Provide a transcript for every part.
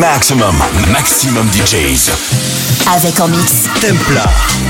Maximum, maximum DJs. Avec en mix. Templar.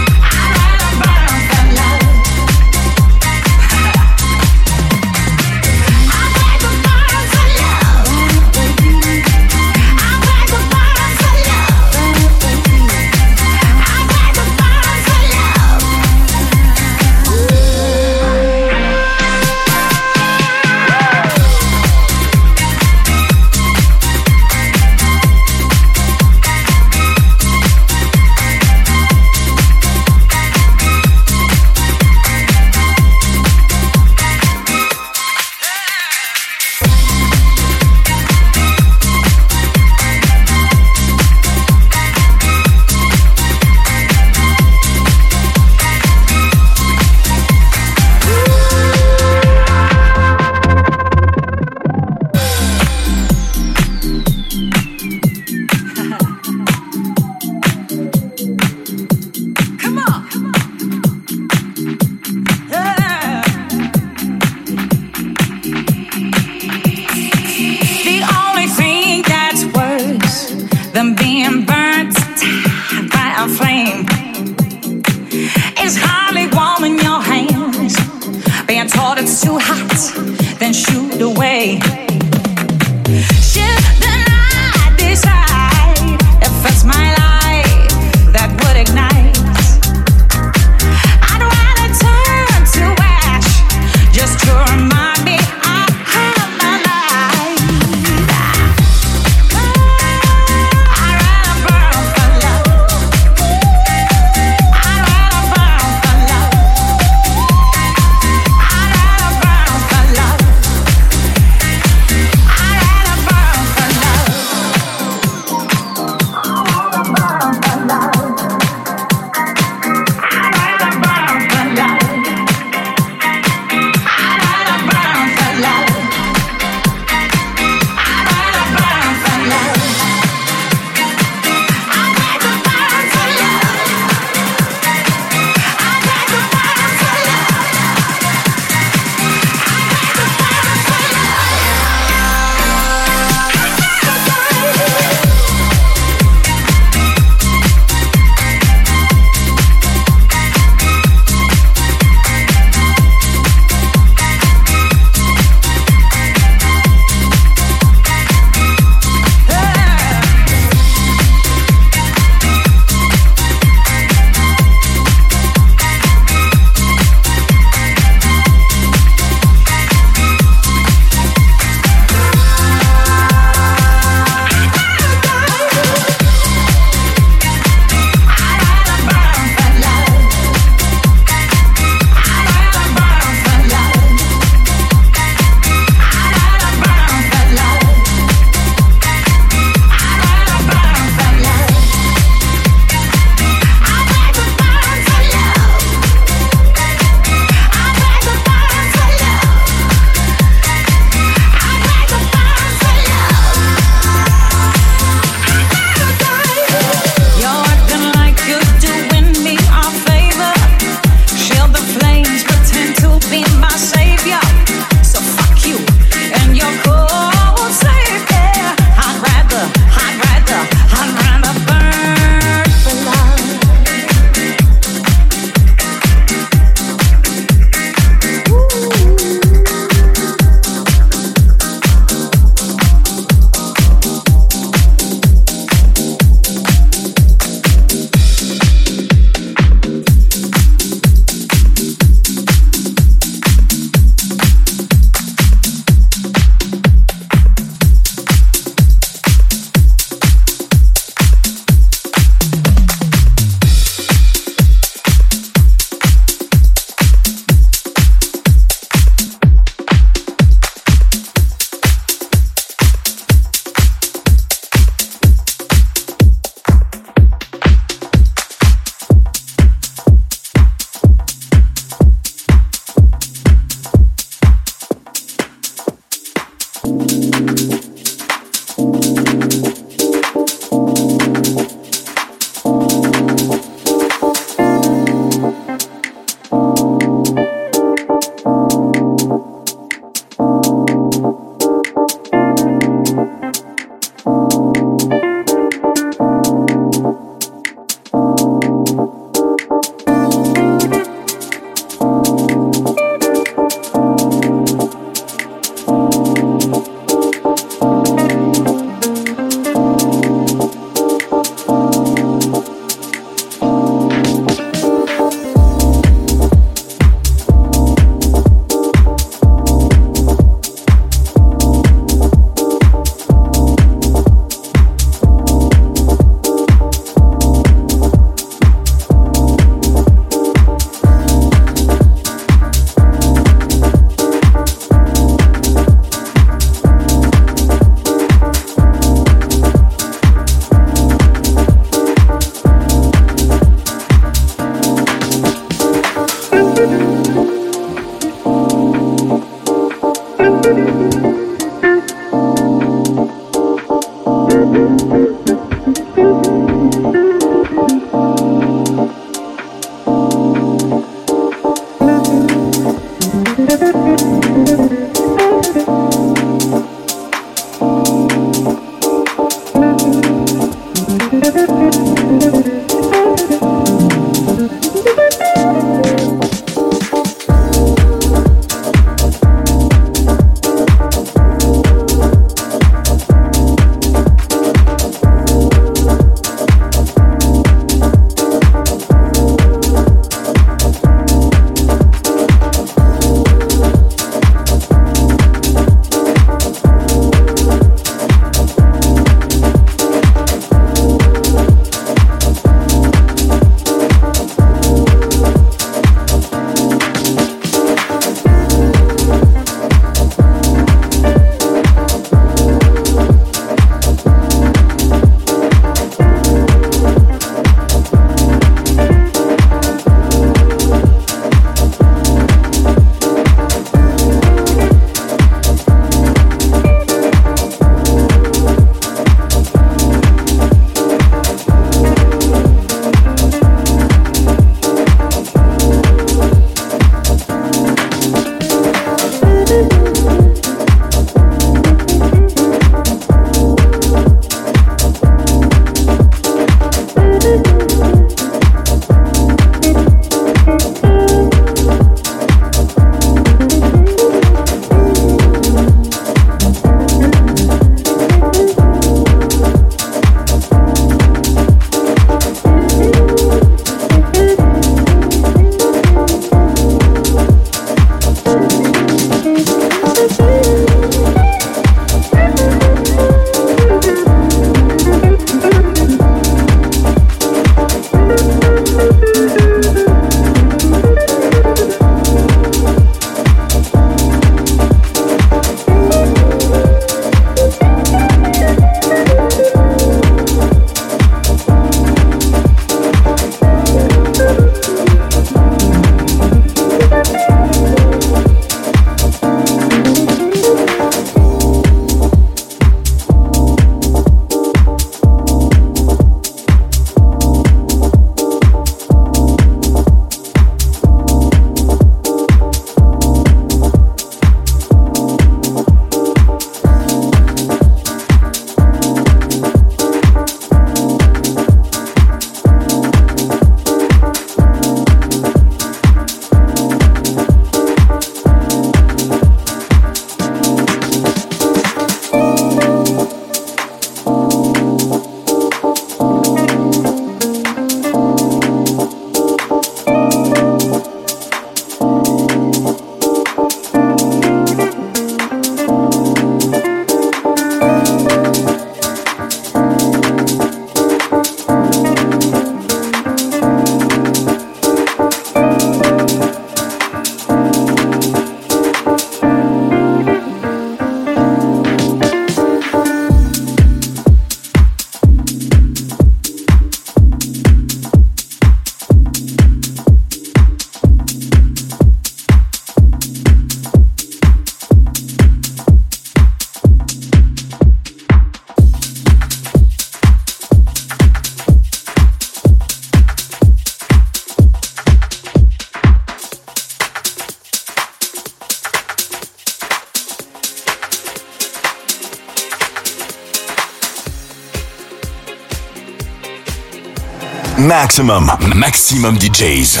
Maximum, maximum DJs.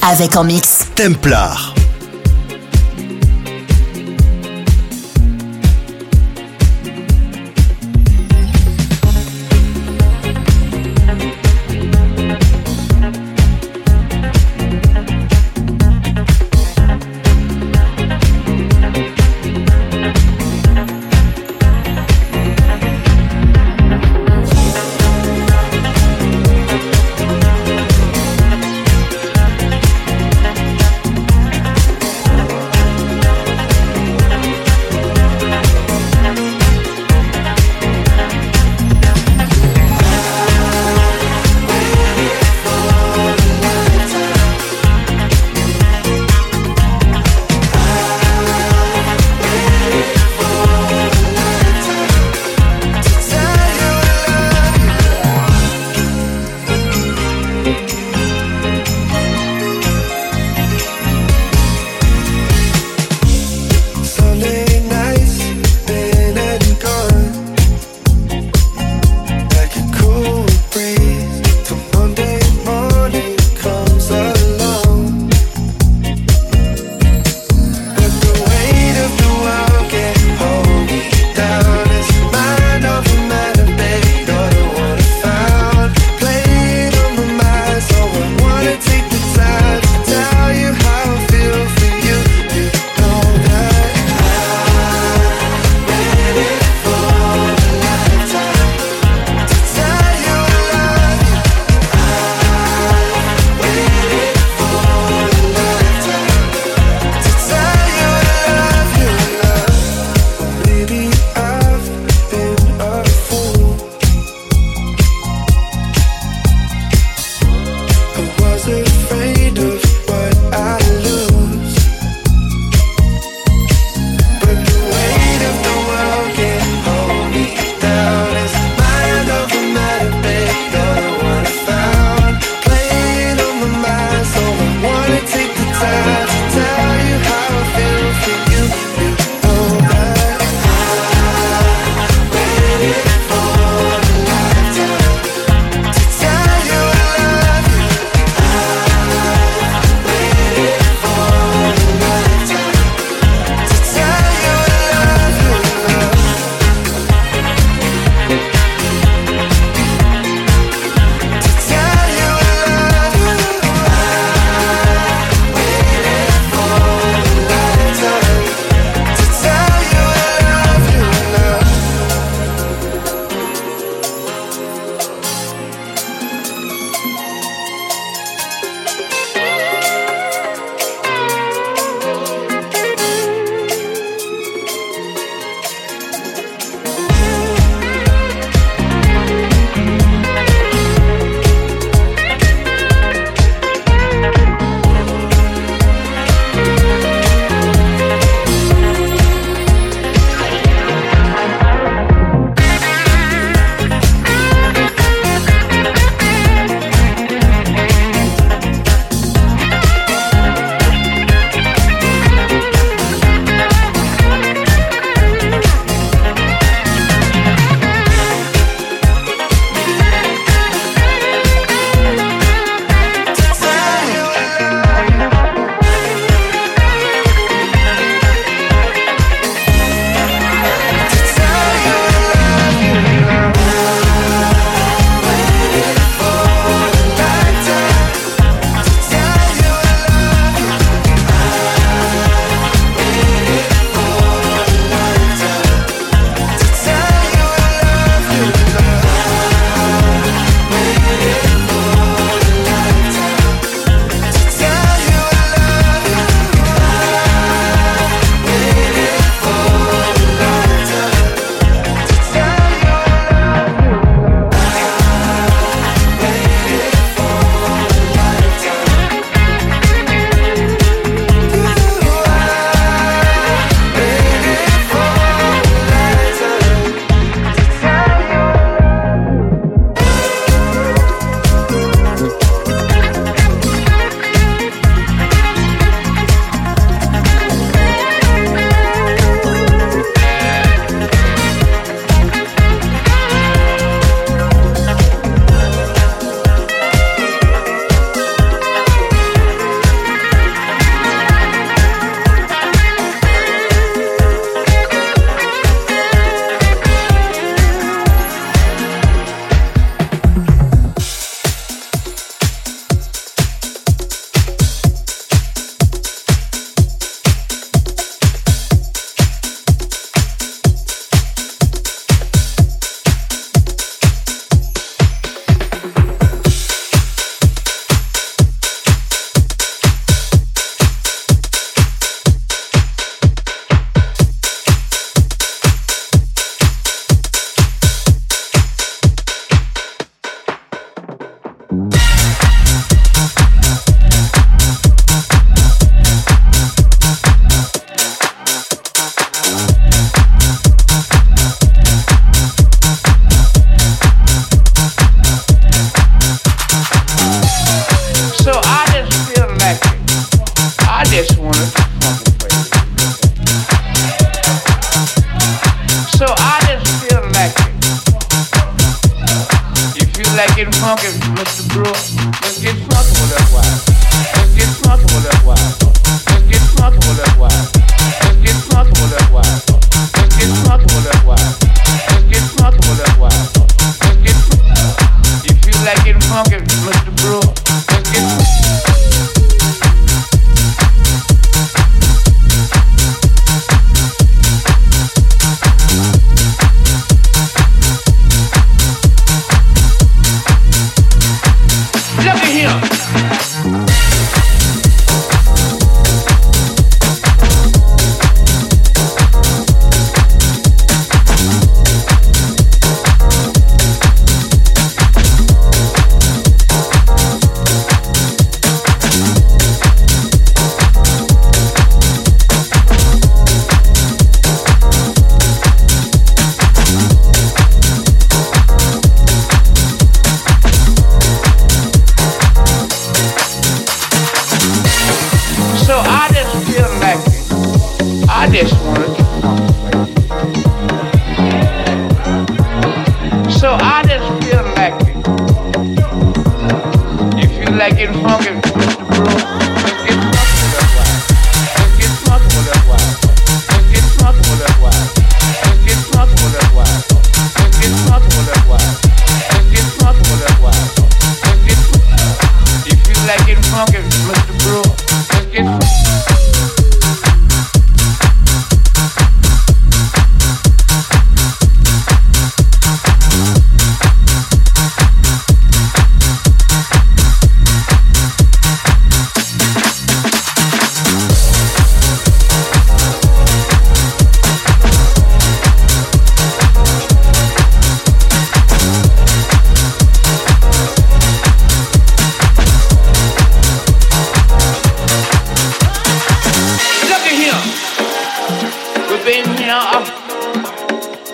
Avec en mix. Templar.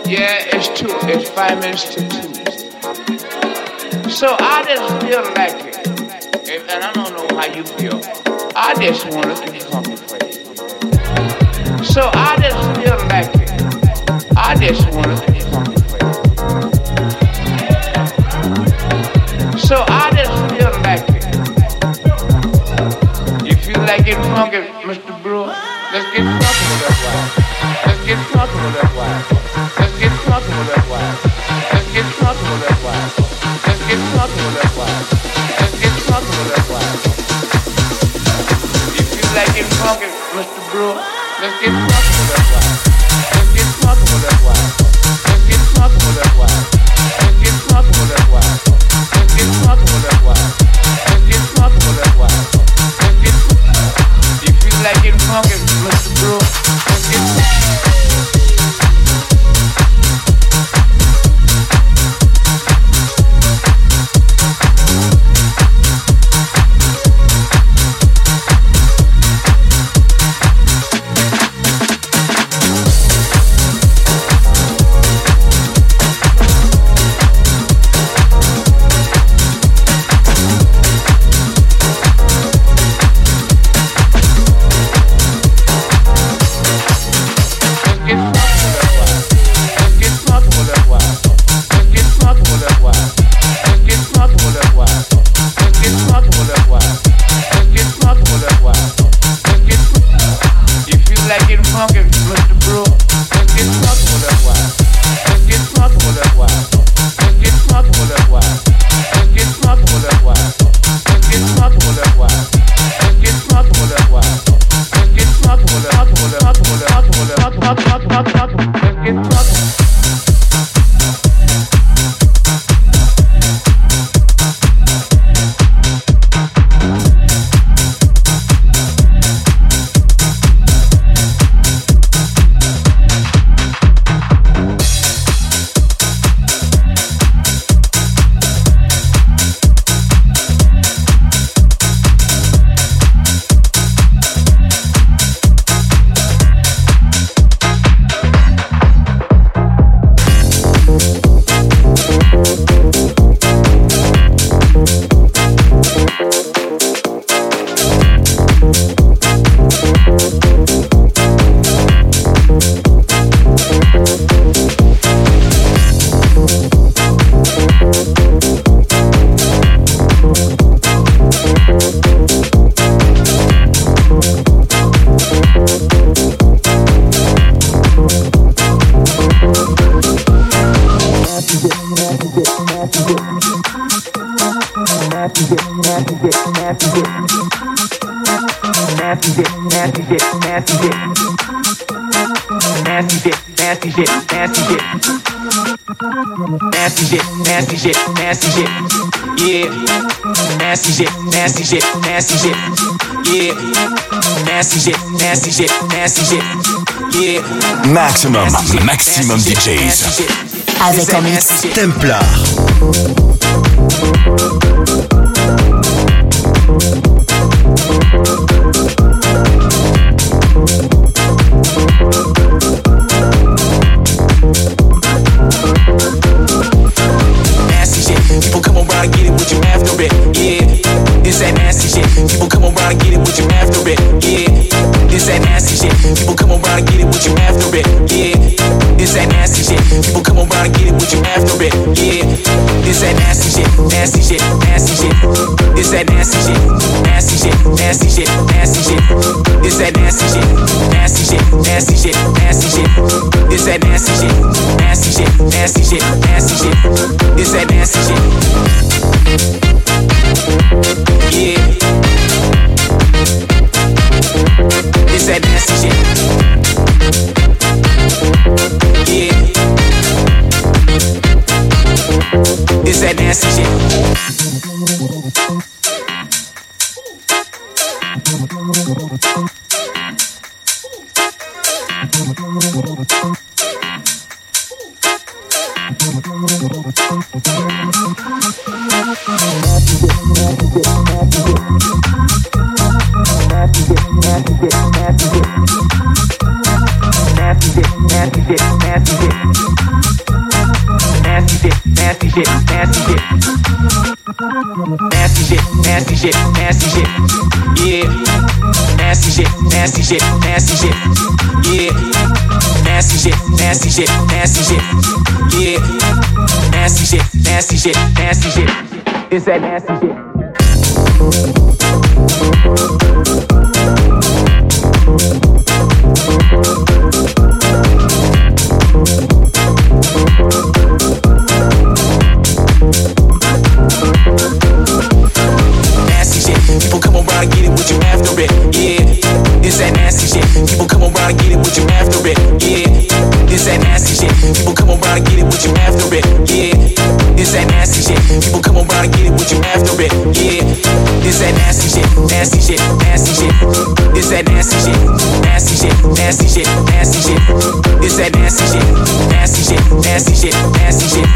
yeah, it's two, it's five minutes to two. So I just feel like it, and I don't know how you feel. I just want to be contemplated. So I just feel like it. I just want to be contemplated. So I just feel like it. You feel like it funky, Mr. Brewer? Let's get funky, that's why. Let's get fucked with that. Nasty shit. Yeah. Nasty shit, nasty shit, nasty shit. Yeah. Maximum, maximum DJs. Avec en mix Templar. Nasty shit. Nasty shit. It's that nasty shit. Nasty shit. Nasty shit. Nasty shit. It's that nasty shit. Nasty shit. Nasty shit. Nasty shit. It's that nasty shit. Nasty shit. Nasty shit. Nasty shit. It's that nasty shit. Yeah. It's that nasty shit. It's that nasty shit, nasty shit. Yeah. Nasty shit, nasty shit, nasty shit. Yeah. Nasty shit, nasty shit, nasty shit. Yeah. Nasty shit, nasty shit, nasty shit. It's that nasty shit. People come around and get it with you after it. Yeah, it's that nasty shit. People come around and get it with you after it. Yeah, it's that nasty shit. Nasty shit. Nasty shit. It's that nasty shit. Nasty shit. Nasty shit. Nasty shit. It's that nasty shit. Nasty shit. Nasty shit. Nasty shit.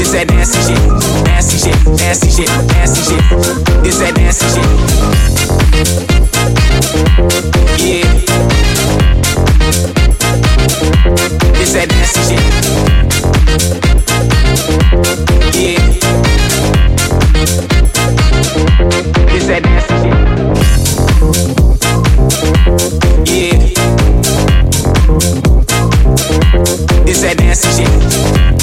It's that nasty shit. Nasty shit. Nasty shit. Nasty shit. It's that nasty shit. Yeah. It's that nasty shit. Yeah. It's that nasty shit. Yeah. It's that nasty shit.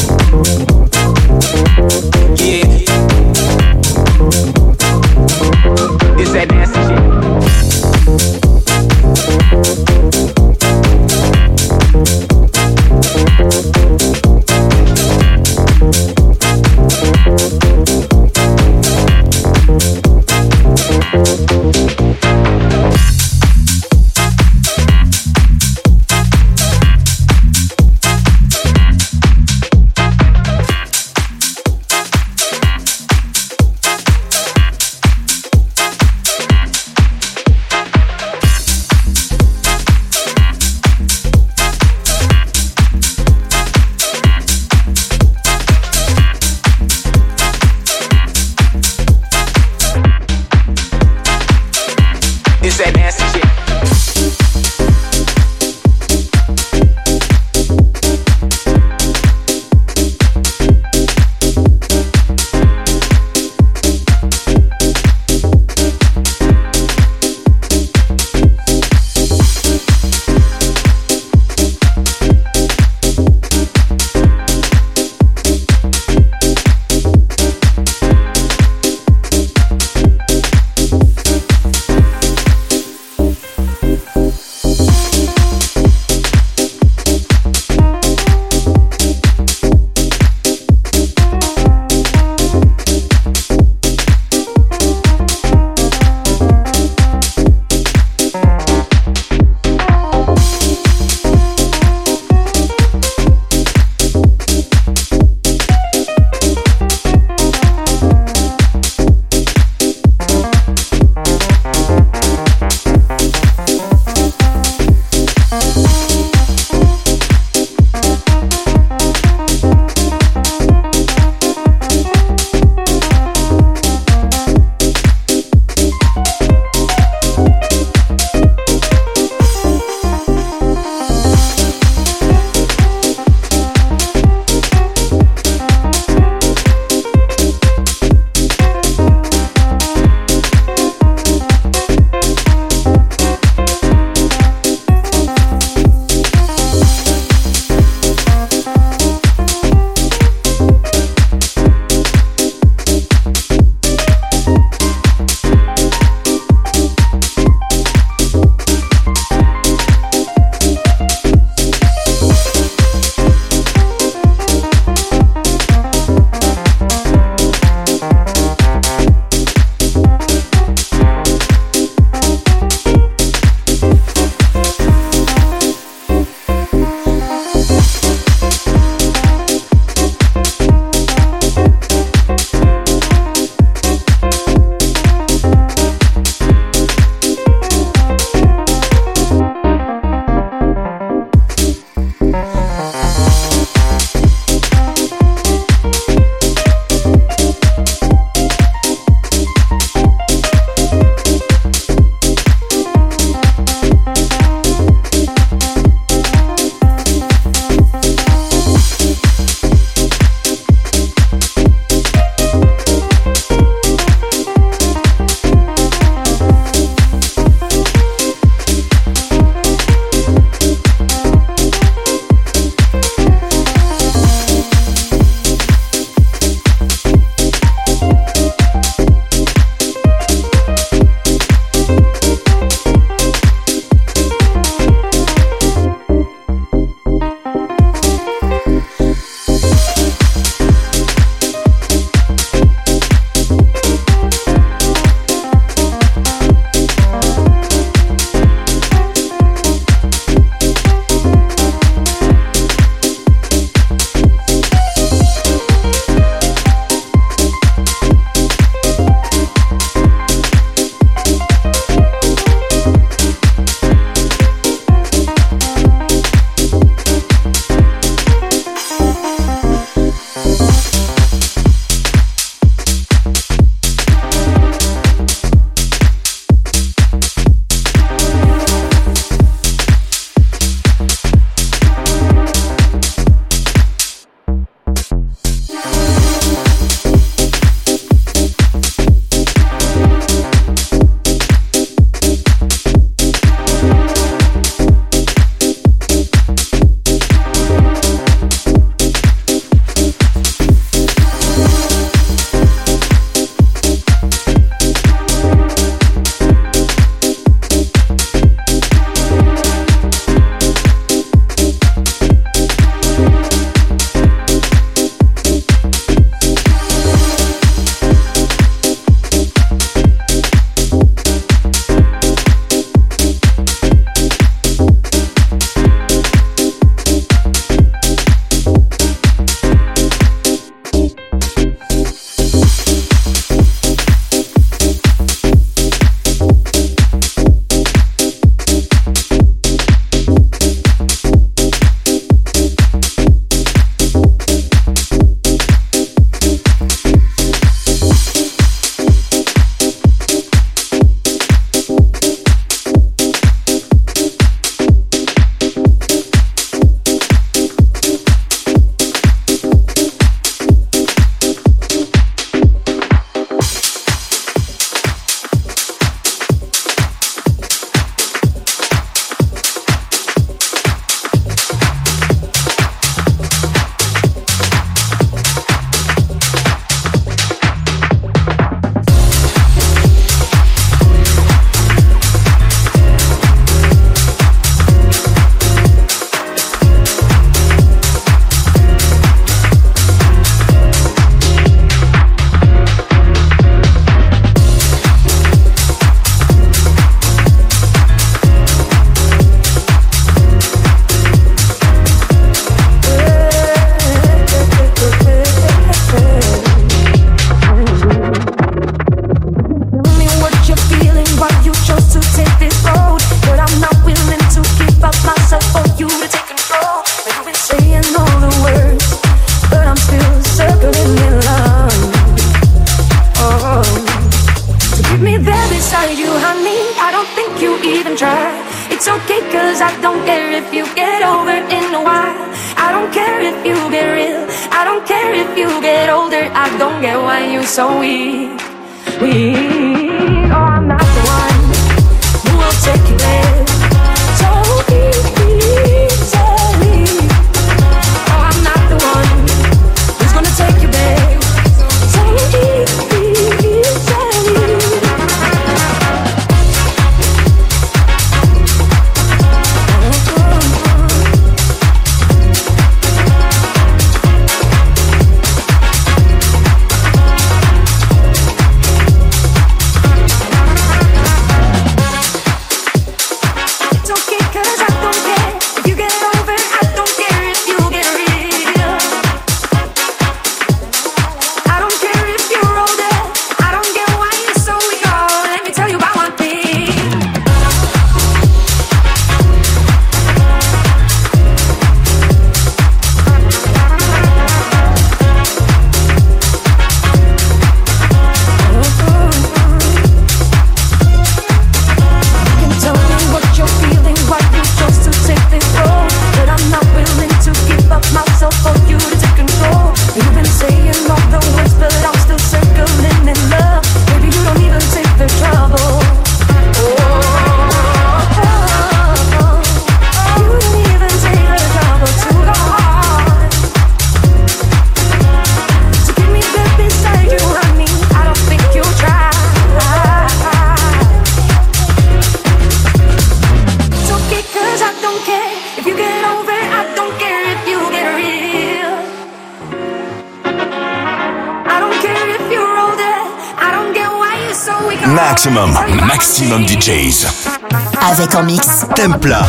Avec en mix Templa.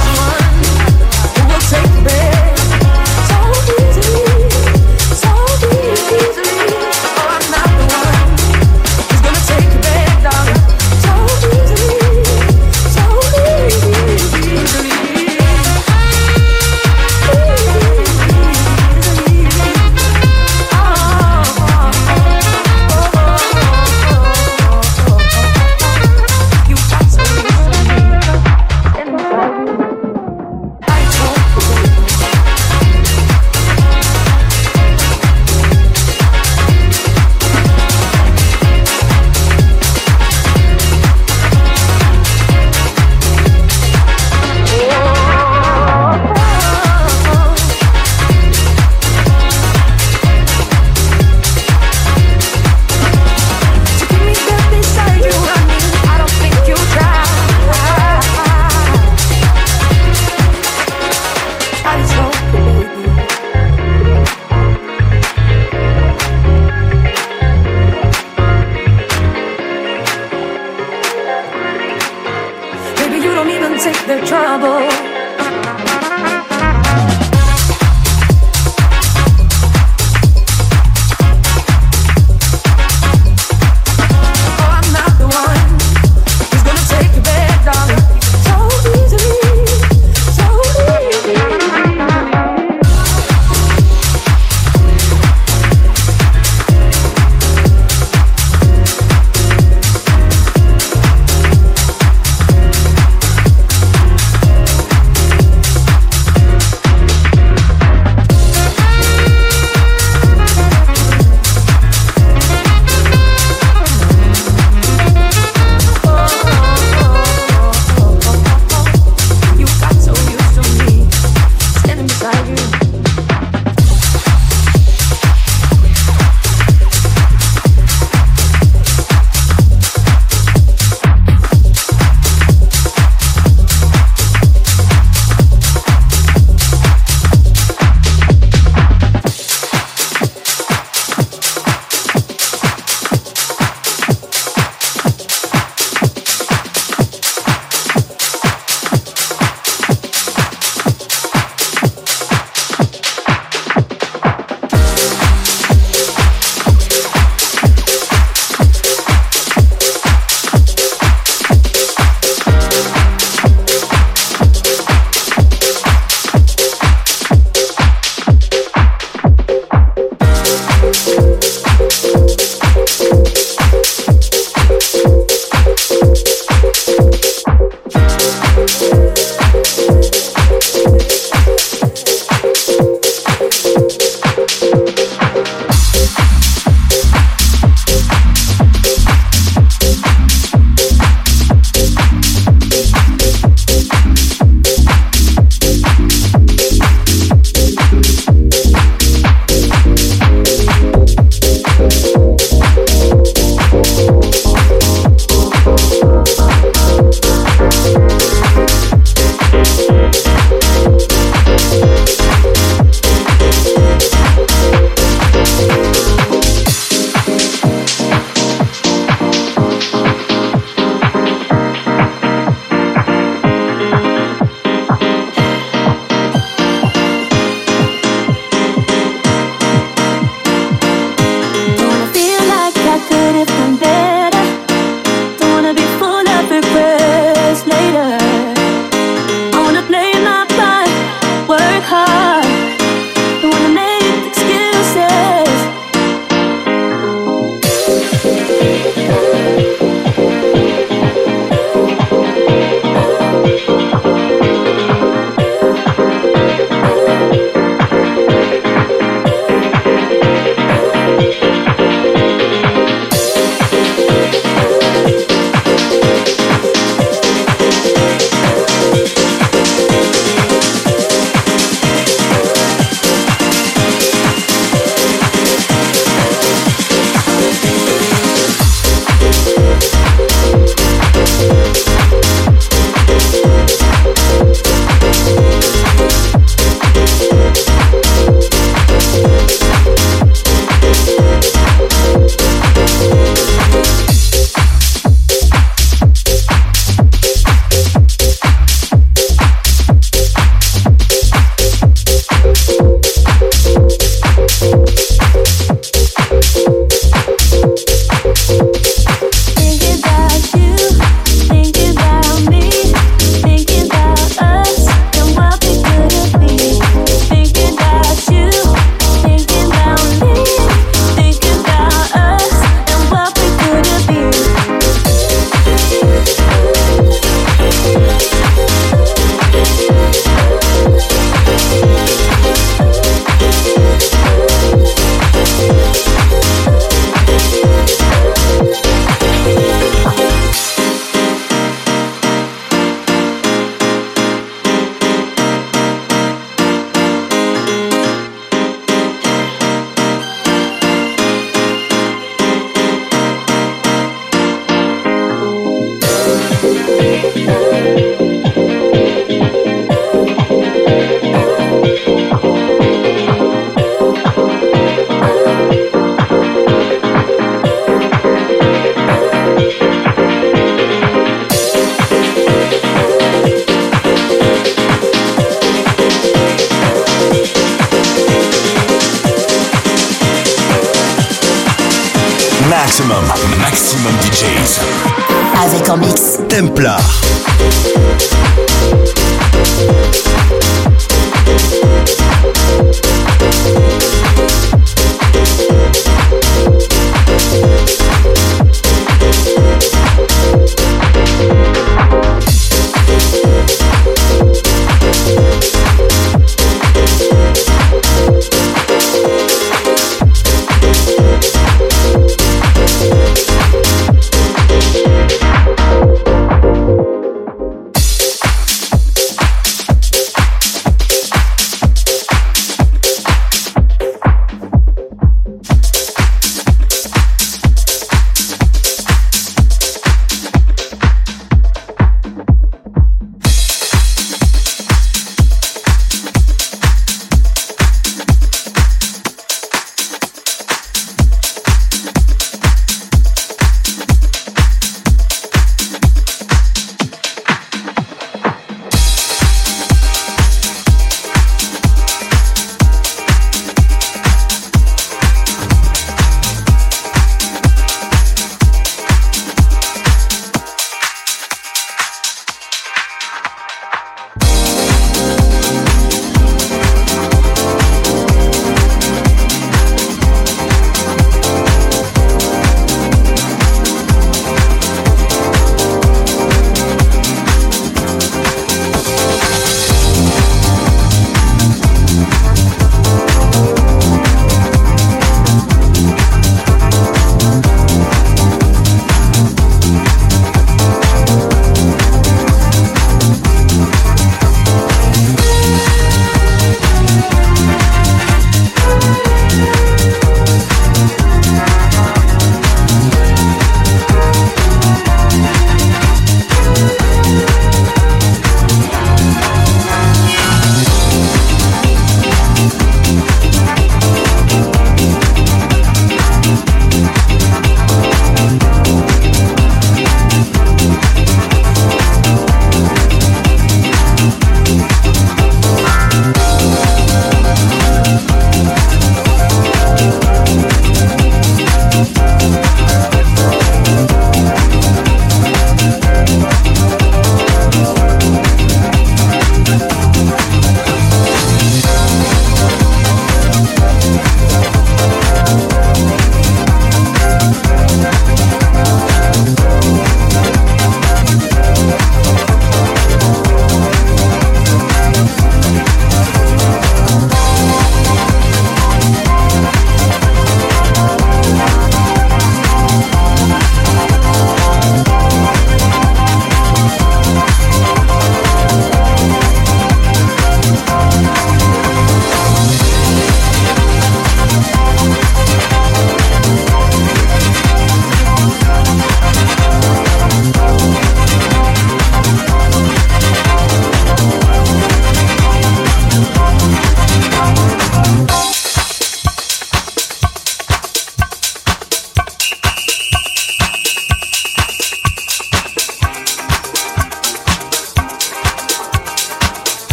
Take the trouble.